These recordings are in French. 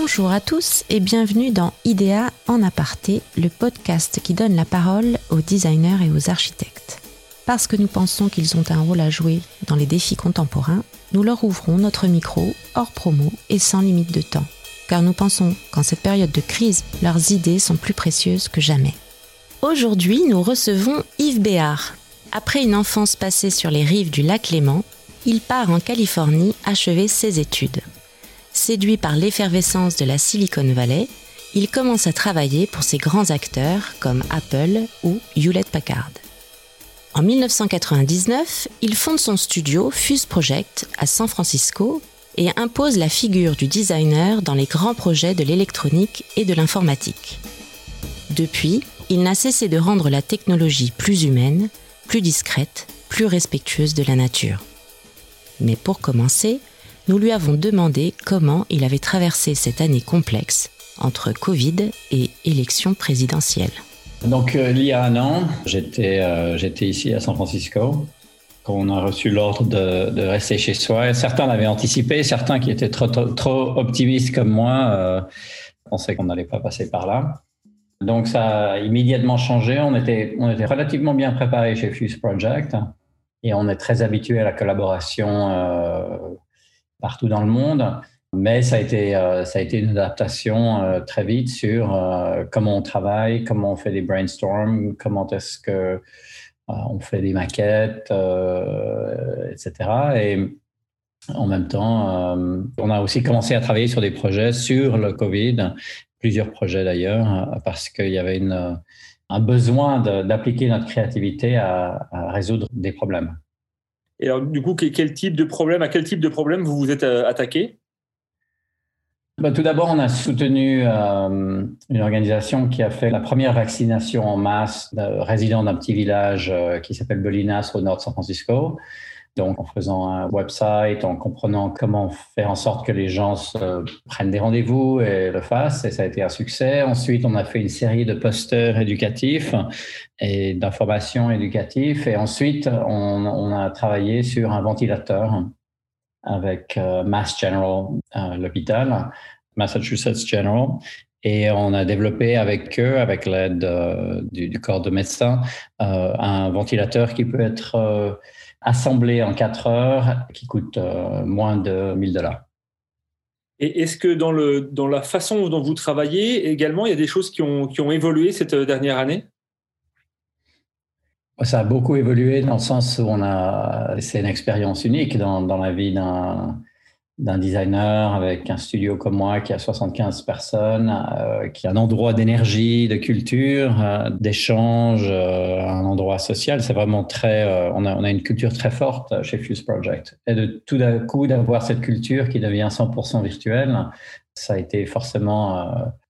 Bonjour à tous et bienvenue dans IDEA en aparté, le podcast qui donne la parole aux designers et aux architectes. Parce que nous pensons qu'ils ont un rôle à jouer dans les défis contemporains, nous leur ouvrons notre micro hors promo et sans limite de temps. Car nous pensons qu'en cette période de crise, leurs idées sont plus précieuses que jamais. Aujourd'hui, nous recevons Yves Béard. Après une enfance passée sur les rives du lac Léman, il part en Californie achever ses études. Séduit par l'effervescence de la Silicon Valley, il commence à travailler pour ces grands acteurs comme Apple ou Hewlett Packard. En 1999, il fonde son studio Fuse Project à San Francisco et impose la figure du designer dans les grands projets de l'électronique et de l'informatique. Depuis, il n'a cessé de rendre la technologie plus humaine, plus discrète, plus respectueuse de la nature. Mais pour commencer, nous lui avons demandé comment il avait traversé cette année complexe entre Covid et élection présidentielle. Donc, euh, il y a un an, j'étais euh, ici à San Francisco. Quand on a reçu l'ordre de, rester chez soi, certains l'avaient anticipé, certains qui étaient trop, trop, optimistes comme moi euh, pensaient qu'on n'allait pas passer par là. Donc, ça a immédiatement changé. On était, on était relativement bien préparé chez Fuse Project et on est très habitué à la collaboration euh, partout dans le monde. Mais ça a été, euh, ça a été une adaptation euh, très vite sur euh, comment on travaille, comment on fait des brainstorms, comment est-ce que on fait des maquettes, etc. Et en même temps, on a aussi commencé à travailler sur des projets sur le Covid, plusieurs projets d'ailleurs, parce qu'il y avait une, un besoin d'appliquer notre créativité à, à résoudre des problèmes. Et alors, du coup, quel type de problème, à quel type de problème vous vous êtes attaqué? Bah, tout d'abord, on a soutenu euh, une organisation qui a fait la première vaccination en masse de résidents d'un petit village euh, qui s'appelle Bolinas au nord de San Francisco. Donc, en faisant un website, en comprenant comment faire en sorte que les gens se prennent des rendez-vous et le fassent, et ça a été un succès. Ensuite, on a fait une série de posters éducatifs et d'informations éducatives. Et ensuite, on, on a travaillé sur un ventilateur avec euh, Mass General, euh, l'hôpital, Massachusetts General. Et on a développé avec eux, avec l'aide euh, du, corps de médecins, un ventilateur qui peut être assemblé en quatre heures, qui coûte moins de 1000 dollars. Et est-ce que dans, le, dans la façon dont vous travaillez également, il y a des choses qui ont, qui ont évolué cette dernière année? Ça a beaucoup évolué dans le sens où on a, c'est une expérience unique dans, dans la vie d'un, d'un designer avec un studio comme moi qui a 75 personnes, euh, qui a un endroit d'énergie, de culture, euh, d'échange, euh, un endroit social. C'est vraiment très, on a, on, a, une culture très forte chez Fuse Project. Et de tout d'un coup d'avoir cette culture qui devient 100% virtuelle, ça a été forcément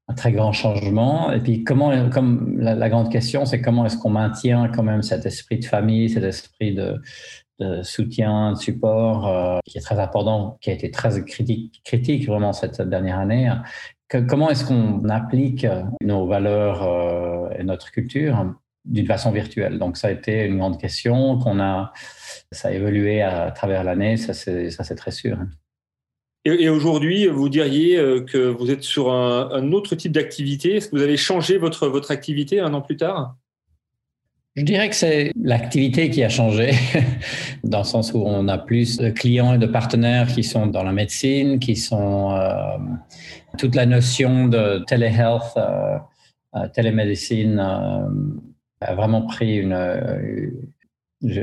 un très grand changement. Et puis, comment, comme la, grande question, c'est comment est-ce qu'on maintient quand même cet esprit de famille, cet esprit de, soutien, de support, euh, qui est très important, qui a été très critique, critique vraiment cette dernière année. comment est-ce qu'on applique nos valeurs euh, et notre culture d'une façon virtuelle? Donc, ça a été une grande question qu'on a, ça a évolué à travers l'année, ça c'est très sûr. Et, aujourd'hui, vous diriez euh, que vous êtes sur un, autre type d'activité. Est-ce que vous avez changé votre, votre activité un an plus tard? Je dirais que c'est l'activité qui a changé, dans le sens où on a plus de clients et de partenaires qui sont dans la médecine, qui sont euh, toute la notion de téléhealth, euh, télémédecine a vraiment pris une,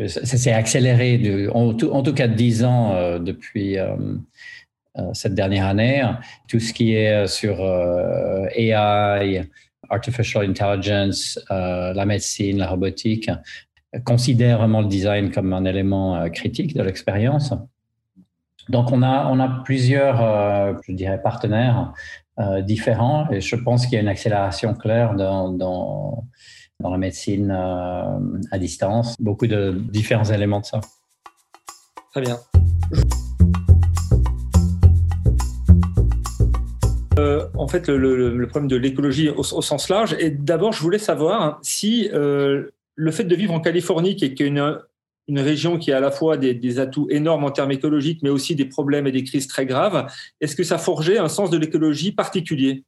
ça s'est accéléré en, tout, cas de 10 ans depuis euh, cette dernière année. Tout ce qui est euh, sur euh, AI, artificial intelligence, la médecine, la robotique, considère vraiment le design comme un élément critique de l'expérience. Donc, on a, on a plusieurs, je dirais, partenaires différents et je pense qu'il y a une accélération claire dans, dans la médecine à distance. Beaucoup de différents éléments de ça. Très bien. Euh, en fait, le, problème de l'écologie au, sens large. Et d'abord, je voulais savoir si euh, le fait de vivre en Californie, qui est une, une région qui a à la fois des, atouts énormes en termes écologiques, mais aussi des problèmes et des crises très graves. Est-ce que ça forgeait un sens de l'écologie particulier?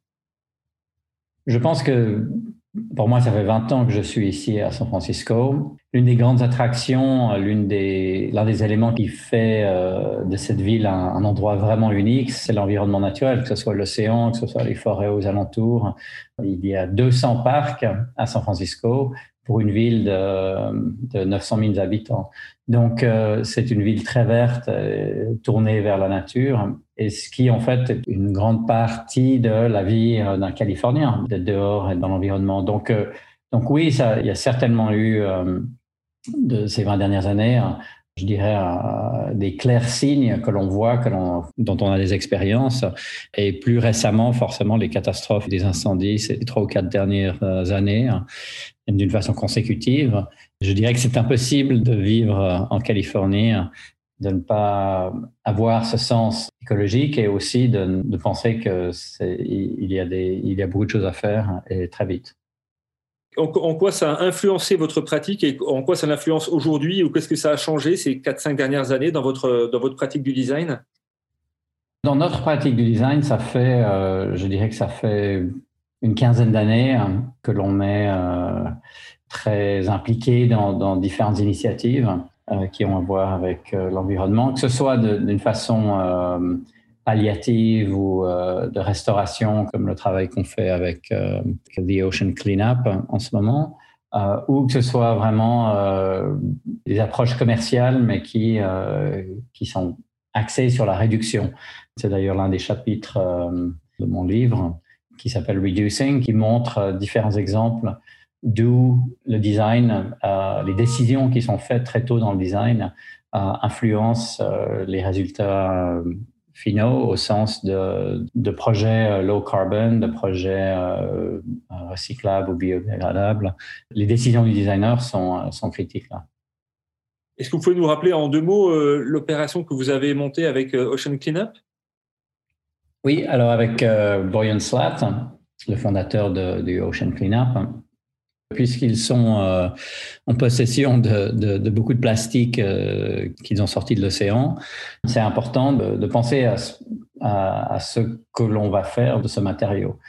Je pense que pour moi, ça fait 20 ans que je suis ici à San Francisco. L'une des grandes attractions, l'une des, l'un des éléments qui fait euh, de cette ville un endroit vraiment unique, c'est l'environnement naturel, que ce soit l'océan, que ce soit les forêts aux alentours. Il y a 200 parcs à San Francisco pour une ville de, 900 000 habitants. Donc, euh, c'est une ville très verte, euh, tournée vers la nature, et ce qui, en fait, est une grande partie de la vie euh, d'un Californien, d'être dehors et dans l'environnement. Donc, donc oui, ça, il y a certainement eu, de ces 20 dernières années, je dirais, des clairs signes que l'on voit, dont on a des expériences. Et plus récemment, forcément, les catastrophes des incendies ces trois ou quatre dernières années d'une façon consécutive. Je dirais que c'est impossible de vivre en Californie, de ne pas avoir ce sens écologique et aussi de, penser que il y y a beaucoup de choses à faire et très vite. En, quoi ça a influencé votre pratique et en quoi ça l'influence aujourd'hui ou qu'est-ce que ça a changé ces 4-5 dernières années dans votre, dans votre pratique du design? Dans notre pratique du design, ça fait, euh, je dirais que ça fait une quinzaine d'années hein, que l'on met euh, très impliqué dans, différentes initiatives euh, qui ont à voir avec l'environnement, que ce soit d'une façon palliative ou de restauration, comme le travail qu'on fait avec The Ocean Cleanup en ce moment, ou que ce soit vraiment des approches commerciales, mais qui, qui sont axées sur la réduction. C'est d'ailleurs l'un des chapitres de mon livre qui s'appelle Reducing, qui montre euh, différents exemples d'où le design, euh, les décisions qui sont faites très tôt dans le design euh, influencent les résultats finaux au sens de, de projets low carbon, de projets recyclables ou biodégradables. Les décisions du designer sont, sont critiques là. Est-ce que vous pouvez nous rappeler en deux mots l'opération que vous avez montée avec Ocean Cleanup? Oui, alors avec euh, Boyan Slat, le fondateur de, du Ocean Cleanup, puisqu'ils sont euh, en possession de, beaucoup de plastique euh, qu'ils ont sorti de l'océan, c'est important de, penser à, à, ce que l'on va faire de ce matériau.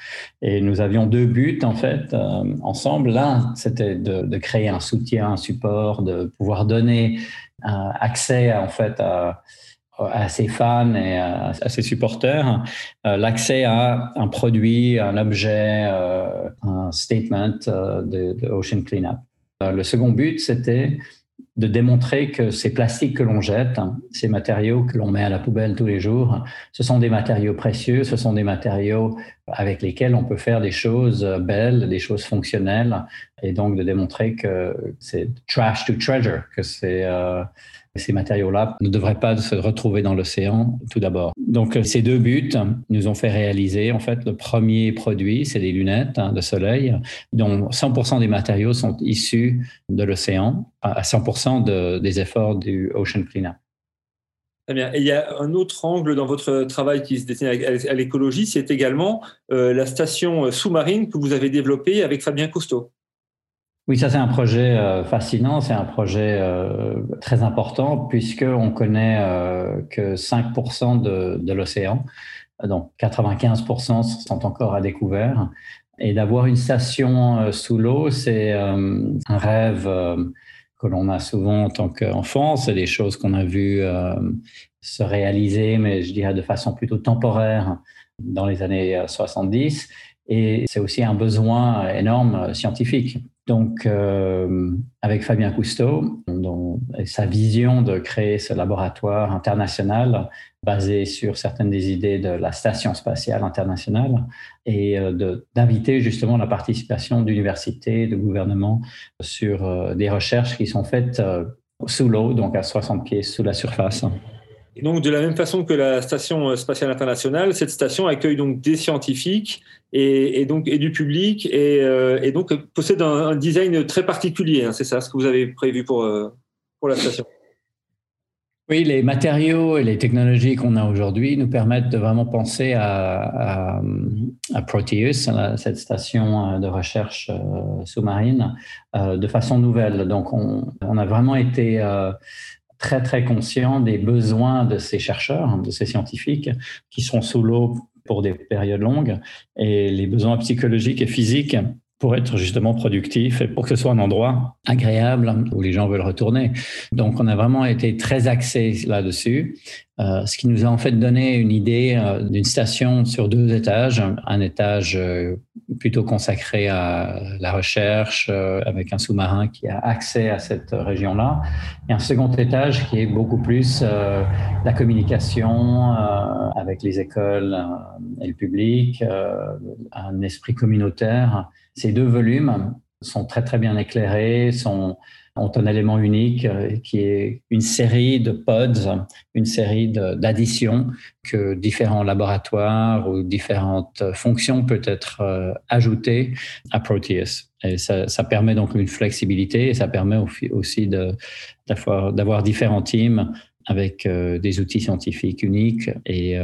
Et nous avions deux buts en fait ensemble. L'un, c'était de, créer un soutien, un support, de pouvoir donner accès en fait à à ses fans et à, ses supporters euh, l'accès à un produit, un objet, euh, un statement euh, de, Ocean Cleanup. le second but, c'était de démontrer que ces plastiques que l'on jette, ces matériaux que l'on met à la poubelle tous les jours, ce sont des matériaux précieux, ce sont des matériaux avec lesquels on peut faire des choses belles, des choses fonctionnelles, et donc de démontrer que c'est trash to treasure, que c'est ces matériaux-là ne devraient pas se retrouver dans l'océan tout d'abord. Donc euh, ces deux buts nous ont fait réaliser en fait le premier produit, c'est des lunettes hein, de soleil dont 100% des matériaux sont issus de l'océan à 100% des efforts du Ocean Cleanup. Très bien. Et il y a un autre angle dans votre travail qui se destine à l'écologie, c'est également euh, la station sous-marine que vous avez développée avec Fabien Cousteau. Oui, ça c'est un projet euh, fascinant, c'est un projet euh, très important puisqu'on connaît euh, que 5% de, de l'océan, donc 95% sont encore à découvert. Et d'avoir une station sous l'eau, c'est un rêve que l'on a souvent en tant qu'enfant. C'est des choses qu'on a vues se réaliser, mais je dirais de façon plutôt temporaire dans les années 70. Et c'est aussi un besoin énorme scientifique. Donc, euh, avec Fabien Cousteau, sa vision de créer ce laboratoire international basé sur certaines des idées de la Station spatiale internationale et euh, d'inviter justement la participation d'universités, de gouvernements sur euh, des recherches qui sont faites sous l'eau, donc à 60 pieds sous la surface. Donc, de la même façon que la Station spatiale internationale, cette station accueille donc des scientifiques et, donc et du public et, euh, donc possède un, design très particulier. Hein, c'est ça ce que vous avez prévu pour, euh, pour la station? Oui, les matériaux et les technologies qu'on a aujourd'hui nous permettent de vraiment penser à, Proteus, cette station euh, de recherche sous-marine, de façon nouvelle. Donc, on, on a vraiment été très, très conscient des besoins de ces chercheurs, de ces scientifiques qui sont sous l'eau pour des périodes longues. Et les besoins psychologiques et physiques pour être justement productif et pour que ce soit un endroit agréable où les gens veulent retourner. Donc, on a vraiment été très axé là-dessus, euh, ce qui nous a en fait donné une idée euh, d'une station sur deux étages, un étage euh, plutôt consacré à la recherche avec un sous-marin qui a accès à cette région-là, et un second étage qui est beaucoup plus la communication avec les écoles et le public, un esprit communautaire ces deux volumes sont très très bien éclairés, ont un élément unique euh, qui est une série de pods, une série d'additions que différents laboratoires ou différentes fonctions peuvent être euh, ajoutées à Proteus. Et ça, ça, permet donc une flexibilité et ça permet aussi d'avoir différents teams avec euh, des outils scientifiques uniques et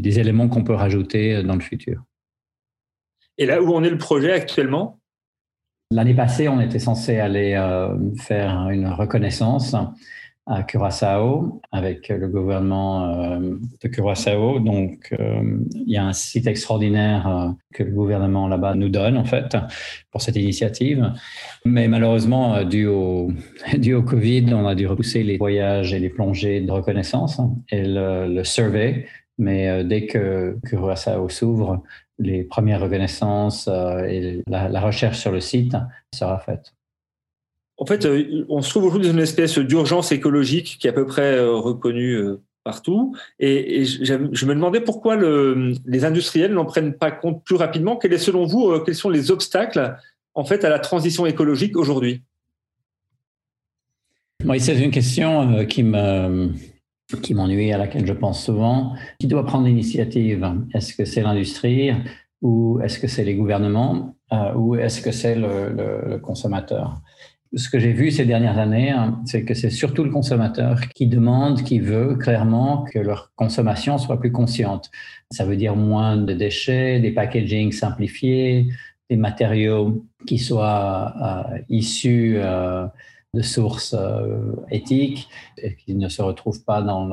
des éléments qu'on peut rajouter dans le futur. Et là où on est le projet actuellement? L'année passée, on était censé aller euh, faire une reconnaissance à Curaçao avec le gouvernement euh, de Curaçao. Donc, euh, il y a un site extraordinaire que le gouvernement là-bas nous donne, en fait, pour cette initiative. Mais malheureusement, dû au, dû au Covid, on a dû repousser les voyages et les plongées de reconnaissance et le, le survey. Mais dès que Curaçao s'ouvre, les premières reconnaissances euh, et la, recherche sur le site sera faite. En fait, euh, on se trouve aujourd'hui dans une espèce d'urgence écologique qui est à peu près euh, reconnue partout. Et, je, me demandais pourquoi le, les industriels n'en prennent pas compte plus rapidement. Quels, selon vous, quels sont les obstacles en fait à la transition écologique aujourd'hui? Oui, c'est une question qui me qui m'ennuie, à laquelle je pense souvent. Qui doit prendre l'initiative Est-ce que c'est l'industrie ou est-ce que c'est les gouvernements euh, ou est-ce que c'est le, consommateur? Ce que j'ai vu ces dernières années, hein, c'est que c'est surtout le consommateur qui demande, qui veut clairement que leur consommation soit plus consciente. Ça veut dire moins de déchets, des packaging simplifiés, des matériaux qui soient euh, issus euh, de sources euh, éthiques et qui ne se retrouvent pas dans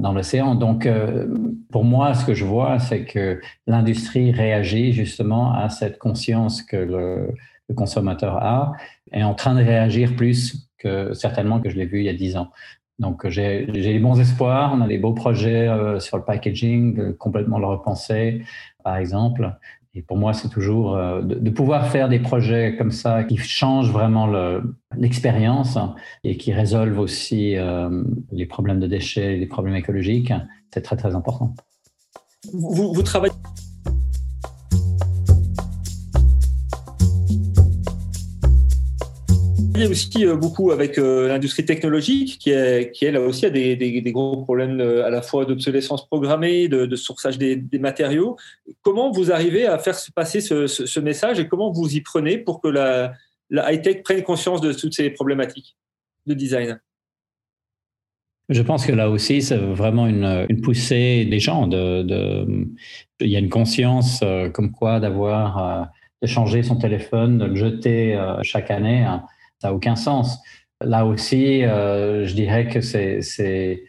dans l'océan. Donc, euh, pour moi, ce que je vois, c'est que l'industrie réagit justement à cette conscience que le, consommateur a, est en train de réagir plus que certainement que je l'ai vu il y a dix ans. Donc, j'ai les bons espoirs. On a des beaux projets euh, sur le packaging, complètement le repenser, par exemple. Et pour moi, c'est toujours euh, de, pouvoir faire des projets comme ça qui changent vraiment l'expérience et qui résolvent aussi euh, les problèmes de déchets, les problèmes écologiques. C'est très, très important. Vous, vous travaillez aussi euh, beaucoup avec euh, l'industrie technologique qui, est, qui, elle aussi, a des, gros problèmes euh, à la fois d'obsolescence programmée, de, de sourçage des, matériaux. Comment vous arrivez à faire passer ce, message et comment vous y prenez pour que la, high-tech prenne conscience de toutes ces problématiques de design? Je pense que là aussi, c'est vraiment une, poussée des gens. Il y a une conscience comme quoi d'avoir, de changer son téléphone, de le jeter chaque année. Hein ça n'a aucun sens. Là aussi, euh, je dirais que c'est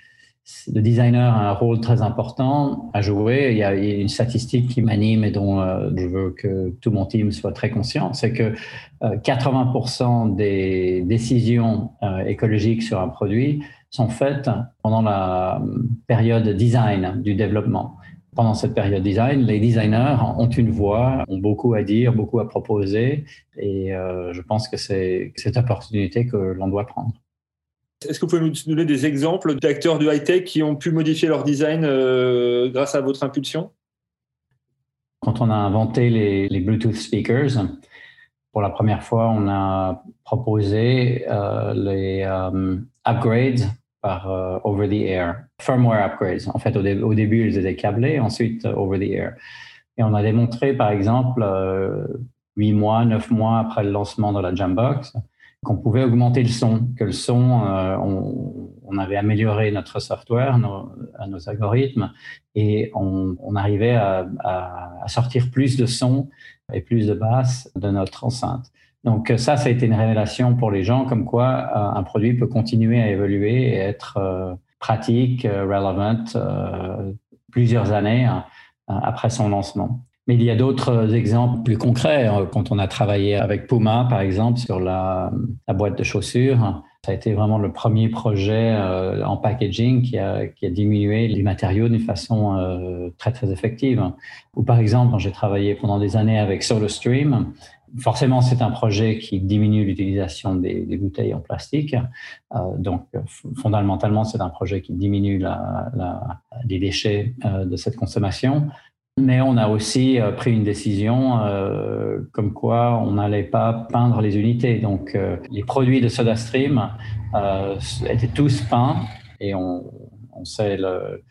le designer a un rôle très important à jouer. Il y a une statistique qui m'anime et dont euh, je veux que tout mon team soit très conscient, c'est que 80% euh, des décisions écologiques sur un produit sont faites pendant la période design du développement pendant cette période design, les designers ont une voix, ont beaucoup à dire, beaucoup à proposer, et euh, je pense que c'est cette opportunité que l'on doit prendre. Est-ce que vous pouvez nous donner des exemples d'acteurs du high-tech qui ont pu modifier leur design euh, grâce à votre impulsion? Quand on a inventé les, les, Bluetooth speakers, pour la première fois, on a proposé euh, les upgrades par euh, over the air, firmware upgrades. En fait, au, début, ils étaient câblés, ensuite euh, over the air. Et on a démontré, par exemple, euh, huit mois, neuf mois après le lancement de la Jambox, qu'on pouvait augmenter le son, que le son, on, avait amélioré notre software, nos, algorithmes, et on, arrivait à, sortir plus de sons et plus de basses de notre enceinte. Donc ça, ça a été une révélation pour les gens, comme quoi un produit peut continuer à évoluer et être pratique, relevant plusieurs années après son lancement. Mais il y a d'autres exemples plus concrets. Hein. Quand on a travaillé avec Puma, par exemple, sur la, boîte de chaussures, ça a été vraiment le premier projet euh, en packaging qui a, qui a, diminué les matériaux d'une façon euh, très, très effective. Ou par exemple, quand j'ai travaillé pendant des années avec SolarStream, forcément, c'est un projet qui diminue l'utilisation des, bouteilles en plastique. Euh, donc, fondamentalement, c'est un projet qui diminue les déchets de cette consommation. Mais on a aussi euh, pris une décision euh, comme quoi on n'allait pas peindre les unités. Donc euh, les produits de SodaStream étaient tous peints et on sait le,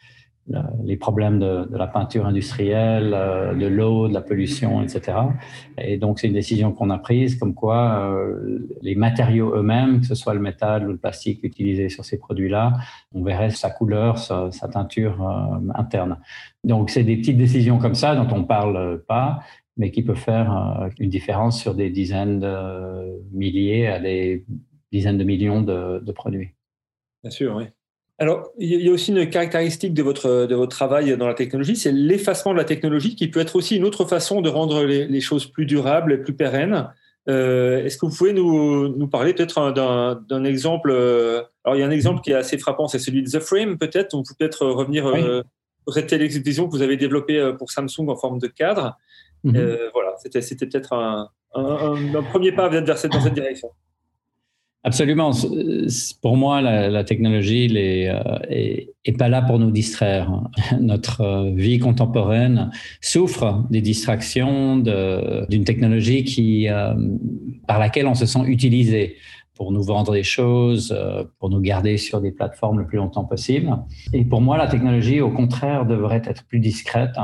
les problèmes de, la peinture industrielle, euh, de l'eau, de la pollution, etc. Et donc, c'est une décision qu'on a prise, comme quoi euh, les matériaux eux-mêmes, que ce soit le métal ou le plastique utilisé sur ces produits-là, on verrait sa couleur, sa, teinture euh, interne. Donc, c'est des petites décisions comme ça dont on ne parle pas, mais qui peuvent faire une différence sur des dizaines de milliers à des dizaines de millions de, de produits. Bien sûr, oui. Alors, il y a aussi une caractéristique de votre, de votre travail dans la technologie, c'est l'effacement de la technologie, qui peut être aussi une autre façon de rendre les, choses plus durables et plus pérennes. Euh, est-ce que vous pouvez nous, nous parler peut-être d'un exemple euh, Alors, il y a un exemple qui est assez frappant, c'est celui de The Frame, peut-être. On peut peut-être revenir euh, sur cette télévision que vous avez développée pour Samsung en forme de cadre. Mhm. voilà, c'était peut-être un, un, premier pas vers cette, dans cette direction. Absolument. Pour moi, la, technologie n'est euh, pas là pour nous distraire. Notre euh, vie contemporaine souffre des distractions d'une technologie qui, euh, par laquelle on se sent utilisé pour nous vendre des choses, pour nous garder sur des plateformes le plus longtemps possible. Et pour moi, la technologie, au contraire, devrait être plus discrète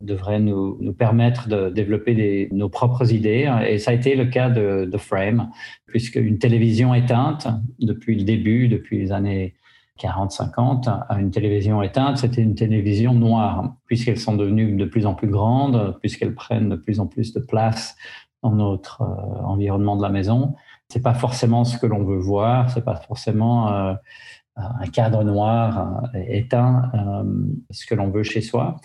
devrait nous, nous, permettre de développer des, nos propres idées. Et ça a été le cas de, de Frame, puisque une télévision éteinte, depuis le début, depuis les années 40-50, à une télévision éteinte, c'était une télévision noire, puisqu'elles sont devenues de plus en plus grandes, puisqu'elles prennent de plus en plus de place dans notre euh, environnement de la maison. C'est pas forcément ce que l'on veut voir, c'est pas forcément euh, un cadre noir euh, éteint, ce que l'on veut chez soi.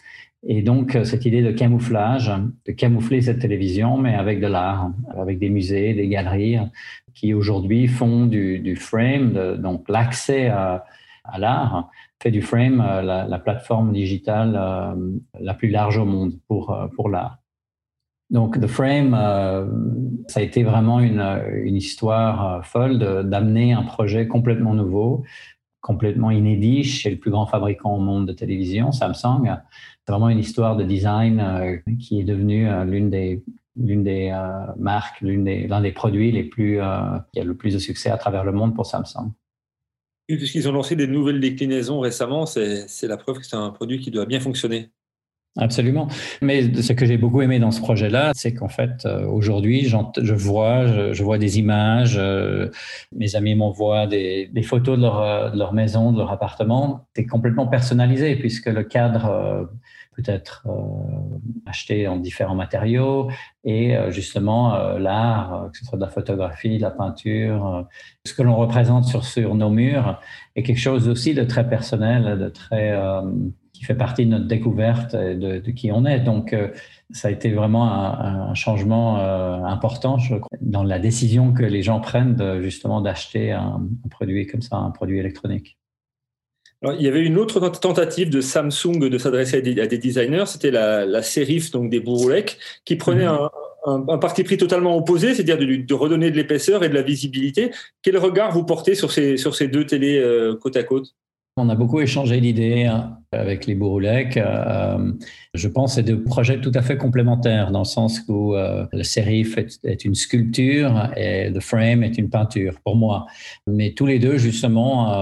Et donc, euh, cette idée de camouflage, de camoufler cette télévision, mais avec de l'art, avec des musées, des galeries qui aujourd'hui font du, frame, donc l'accès à, l'art, fait du frame euh, la, plateforme digitale euh, la plus large au monde pour, pour l'art. Donc, The Frame, ça a été vraiment une, une histoire folle d'amener un projet complètement nouveau, complètement inédit chez le plus grand fabricant au monde de télévision, Samsung, c'est vraiment une histoire de design euh, qui est devenue euh, l'une des euh, marques, l'un des produits les plus, qui a le plus de succès à travers le monde pour Samsung. Puisqu'ils ont lancé des nouvelles déclinaisons récemment, c'est la preuve que c'est un produit qui doit bien fonctionner. Absolument. Mais ce que j'ai beaucoup aimé dans ce projet-là, c'est qu'en fait, aujourd'hui, je vois, je, vois des images, mes amis m'envoient des, des, photos de leur, de leur, maison, de leur appartement. C'est complètement personnalisé puisque le cadre peut être euh, acheté en différents matériaux et euh, justement euh, l'art, que ce soit de la photographie, de la peinture, ce que l'on représente sur, sur nos murs est quelque chose aussi de très personnel, de très qui fait partie de notre découverte de, de qui on est. Donc ça a été vraiment un, un changement important je crois, dans la décision que les gens prennent de, justement d'acheter un, un produit comme ça, un produit électronique il y avait une autre tentative de Samsung de s'adresser à, des designers, c'était la, la Serif, donc des Bouroulek, qui prenait mhm. un, parti pris totalement opposé, c'est-à-dire de, redonner de l'épaisseur et de la visibilité. Quel regard vous portez sur ces, sur ces deux télés euh, côte à côte? On a beaucoup échangé d'idées hein, avec les Bouroulek. Euh, je pense que c'est deux projets tout à fait complémentaires dans le sens où euh, le Serif est, une sculpture et le frame est une peinture pour moi. Mais tous les deux, justement,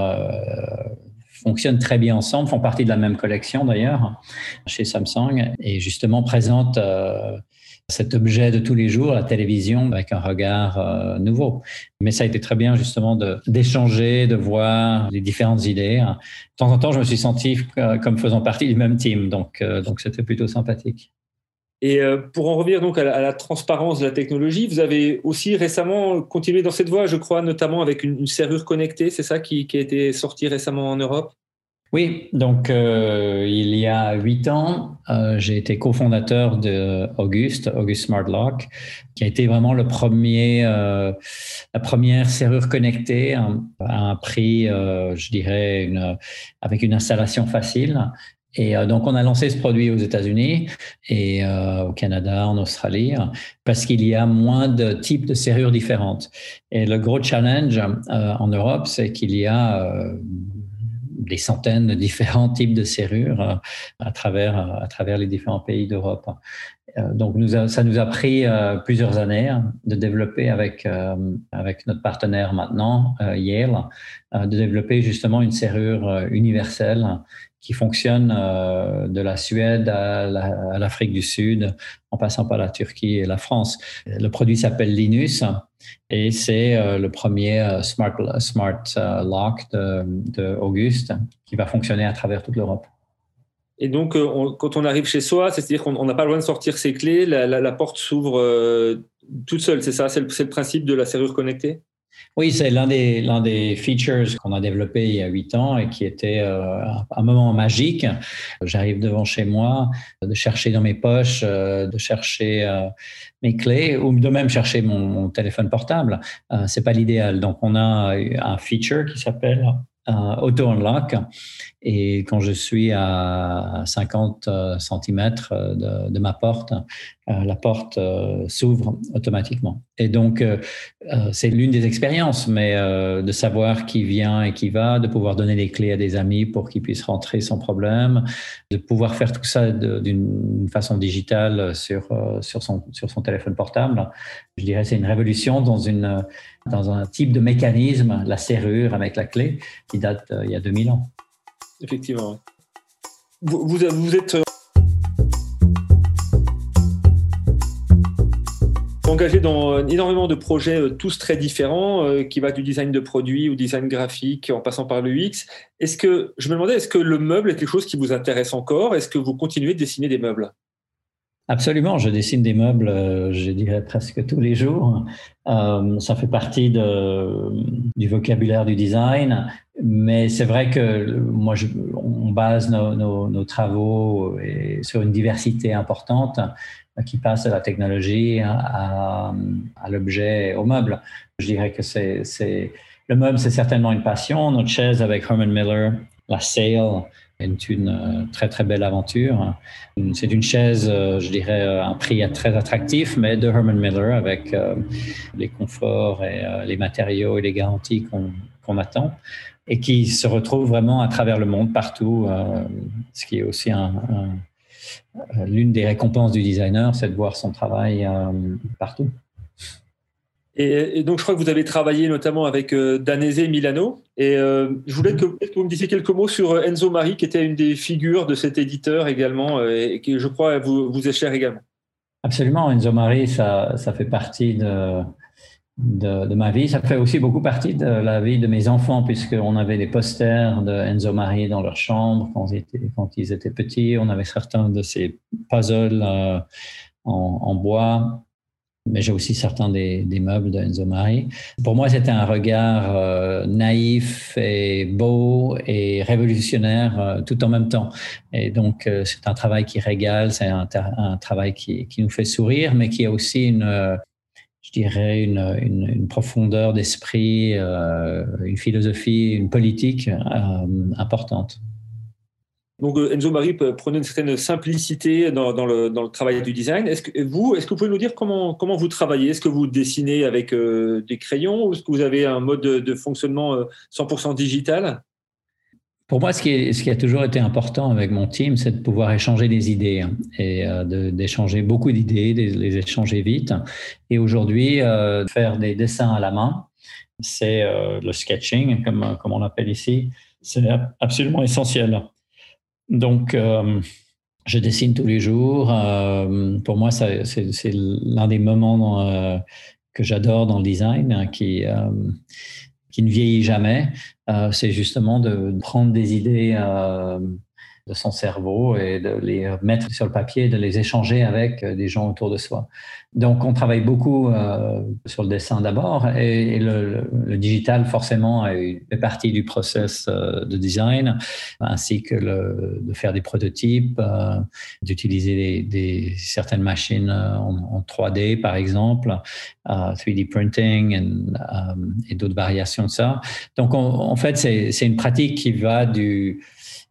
fonctionnent très bien ensemble, font partie de la même collection d'ailleurs chez Samsung et justement présentent euh, cet objet de tous les jours, la télévision, avec un regard nouveau. Mais ça a été très bien justement d'échanger, de, voir les différentes idées. De temps en temps, je me suis senti comme faisant partie du même team, donc donc c'était plutôt sympathique. Et euh, pour en revenir donc à la, transparence de la technologie, vous avez aussi récemment continué dans cette voie, je crois, notamment avec une, serrure connectée. C'est ça qui, a été sorti récemment en Europe? Oui, donc euh, il y a huit ans, euh, j'ai été cofondateur de Auguste, Smart Lock, qui a été vraiment le premier, la première serrure connectée à un, prix, je dirais, avec une installation facile et euh, donc, on a lancé ce produit aux États-Unis et euh, au Canada, en Australie, parce qu'il y a moins de types de serrures différentes. Et le gros challenge euh, en Europe, c'est qu'il y a des centaines de différents types de serrures à travers, à travers les différents pays d'Europe. Donc, nous ça nous a pris plusieurs années de développer avec, avec notre partenaire maintenant, Yale, de développer justement une serrure universelle qui fonctionne euh, de la Suède à l'Afrique du Sud, en passant par la Turquie et la France. Le produit s'appelle Linus et c'est euh, le premier euh, smart, smart lock de, de, Auguste qui va fonctionner à travers toute l'Europe. Et donc, quand on arrive chez soi, c'est-à-dire qu'on n'a pas besoin de sortir ses clés, la, porte s'ouvre toute seule, c'est ça? C'est le, principe de la serrure connectée? Oui, c'est l'un des, des features qu'on a développé il y a huit ans et qui était euh, un moment magique. J'arrive devant chez moi, de chercher dans mes poches, euh, de chercher euh, mes clés ou de même chercher mon, téléphone portable. c'est pas l'idéal. Donc, on a un feature qui s'appelle auto unlock et quand je suis à 50 cm de, de ma porte, euh, la porte euh, s'ouvre automatiquement. Et donc, euh, c'est l'une des expériences, mais de savoir qui vient et qui va, de pouvoir donner les clés à des amis pour qu'ils puissent rentrer sans problème, de pouvoir faire tout ça d'une façon digitale sur, sur, son, sur son téléphone portable. Je dirais c'est une révolution dans, une, dans un type de mécanisme, la serrure avec la clé, qui date il y a 2000 ans. Effectivement. Vous, vous êtes engagé dans euh, énormément de projets euh, tous très différents, euh, qui va du design de produits au design graphique en passant par le UX. Est-ce que je me demandais, est-ce que le meuble est quelque chose qui vous intéresse encore? Est-ce que vous continuez de dessiner des meubles? Absolument, je dessine des meubles, je dirais presque tous les jours. ça fait partie du vocabulaire du design, mais c'est vrai que moi, on base nos, travaux sur une diversité importante qui passe de la technologie à, l'objet, au meuble. Je dirais que c'est, le meuble, c'est certainement une passion. Notre chaise avec Herman Miller, la Sail, est une euh, très très belle aventure. C'est une chaise, euh, je dirais, euh, un prix très attractif, mais de Herman Miller avec les conforts et les matériaux et les garanties qu'on attend et qui se retrouve vraiment à travers le monde partout, ce qui est aussi un l'une des récompenses du designer, c'est de voir son travail partout. Et, donc, je crois que vous avez travaillé notamment avec euh, Danese Milano. Et je voulais que, vous me disiez quelques mots sur Enzo Mari, qui était une des figures de cet éditeur également, et qui, je crois, vous, vous est cher également. Absolument. Enzo Mari, ça, ça fait partie de, de, ma vie. Ça fait aussi beaucoup partie de la vie de mes enfants, puisqu'on avait des posters de Enzo Marie dans leur chambre quand ils étaient, quand ils étaient petits. On avait certains de ces puzzles euh, en, bois, mais j'ai aussi certains des, meubles de Enzo Marie. Pour moi, c'était un regard euh, naïf et beau et révolutionnaire euh, tout en même temps. Et donc, c'est un travail qui régale, c'est un, un, travail qui, qui, nous fait sourire, mais qui a aussi une je dirais, une, une, profondeur d'esprit, euh, une philosophie, une politique euh, importante. Donc euh, Enzo Marie prenait une certaine simplicité dans, le, travail du design. Est-ce que vous, est-ce que vous pouvez nous dire comment, vous travaillez? Est-ce que vous dessinez avec des crayons ou est-ce que vous avez un mode de, fonctionnement 100% digital? Pour moi, ce qui, a toujours été important avec mon team, c'est de pouvoir échanger des idées hein, et euh, d'échanger beaucoup d'idées, de les échanger vite. Et aujourd'hui, euh, faire des dessins à la main, c'est euh, le sketching, comme on l'appelle ici, c'est absolument essentiel. Donc, Je dessine tous les jours. pour moi, c'est l'un des moments que j'adore dans le design, hein, qui, qui ne vieillit jamais. c'est justement de prendre des idées de son cerveau et de les mettre sur le papier, de les échanger avec euh, des gens autour de soi. Donc, on travaille beaucoup euh, sur le dessin d'abord et, le, digital, forcément, fait partie du process euh, de design, ainsi que de faire des prototypes, d'utiliser certaines machines en, 3D, par exemple, 3D printing et d'autres variations de ça. Donc, en fait, c'est une pratique qui va du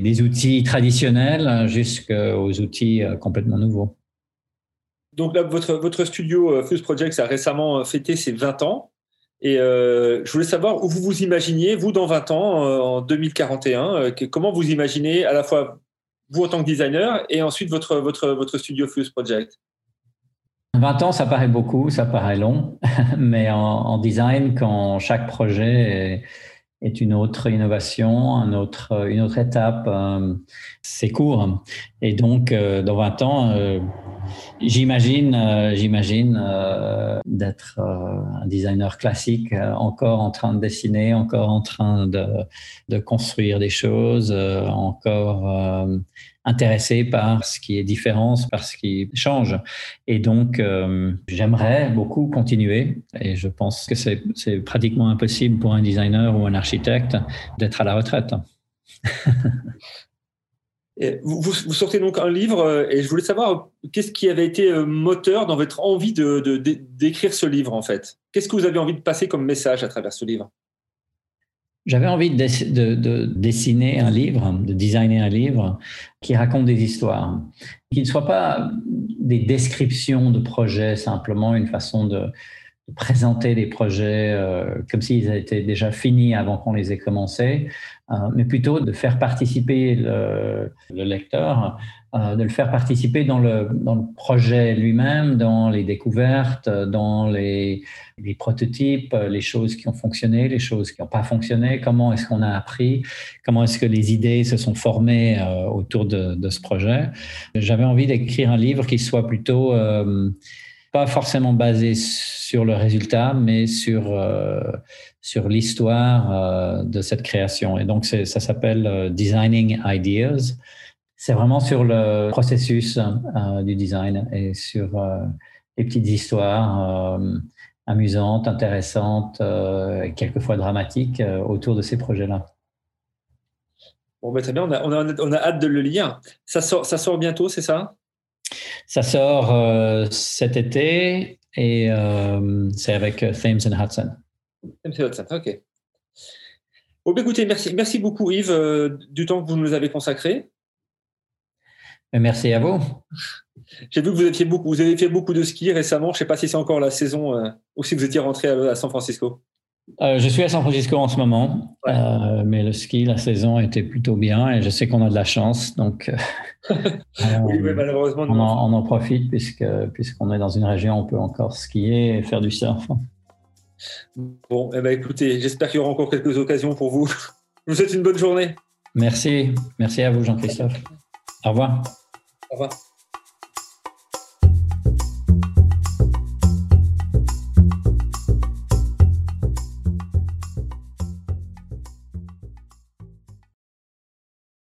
des outils traditionnels jusqu'aux outils euh, complètement nouveaux. Donc là, votre, votre studio euh, Fuse Project a récemment euh, fêté ses 20 ans. Et je voulais savoir où vous vous imaginiez, vous, dans 20 ans, en 2041, comment vous imaginez à la fois vous en tant que designer et ensuite votre, votre, votre studio Fuse Project? 20 ans, ça paraît beaucoup, ça paraît long, mais en, en design, quand chaque projet est est une autre innovation, un autre, une autre étape. Euh, c'est court. Et donc, euh, dans 20 ans, euh, j'imagine, j'imagine d'être un designer classique, encore en train de dessiner, encore en train de, de construire des choses, encore intéressé par ce qui est différent, par ce qui change. Et donc, euh, j'aimerais beaucoup continuer. Et je pense que c'est pratiquement impossible pour un designer ou un architecte d'être à la retraite. vous, sortez donc un livre euh, et je voulais savoir qu'est-ce qui avait été euh, moteur dans votre envie de, d'écrire ce livre en fait? Qu'est-ce que vous avez envie de passer comme message à travers ce livre? J'avais envie de, de, dessiner un livre, de designer un livre qui raconte des histoires, qui ne soit pas des descriptions de projets, simplement une façon de, présenter des projets euh, comme s'ils étaient déjà finis avant qu'on les ait commencés, euh, mais plutôt de faire participer le, le lecteur euh, de le faire participer dans le, projet lui-même, dans les découvertes, dans les, prototypes, les choses qui ont fonctionné, les choses qui n'ont pas fonctionné, comment est-ce qu'on a appris, comment est-ce que les idées se sont formées autour de, de, ce projet. J'avais envie d'écrire un livre qui soit plutôt pas forcément basé sur le résultat, mais sur, sur l'histoire de cette création. Et donc, ça s'appelle Designing Ideas c'est vraiment sur le processus euh, du design et sur euh, les petites histoires euh, amusantes, intéressantes, quelquefois dramatiques autour de ces projets-là. Bon, ben, très bien, on a, on, a, hâte de le lire. Ça sort, ça sort bientôt, c'est ça? Ça sort cet été et c'est avec Thames and Hudson. Thames and Hudson, ok. Bon, ben, écoutez, merci, merci beaucoup Yves du temps que vous nous avez consacré. Merci à vous. J'ai vu que vous, étiez beaucoup, vous avez fait beaucoup de ski récemment. Je ne sais pas si c'est encore la saison euh, ou si vous étiez rentré à, San Francisco. Euh, je suis à San Francisco en ce moment, euh, mais le ski, la saison était plutôt bien et je sais qu'on a de la chance, donc oui, mais malheureusement, on en, on en, profite puisque puisqu'on est dans une région où on peut encore skier et faire du surf. Bon, eh ben, écoutez, j'espère qu'il y aura encore quelques occasions pour vous. Je vous souhaite une bonne journée. Merci, merci à vous Jean-Christophe. Au revoir. Au revoir.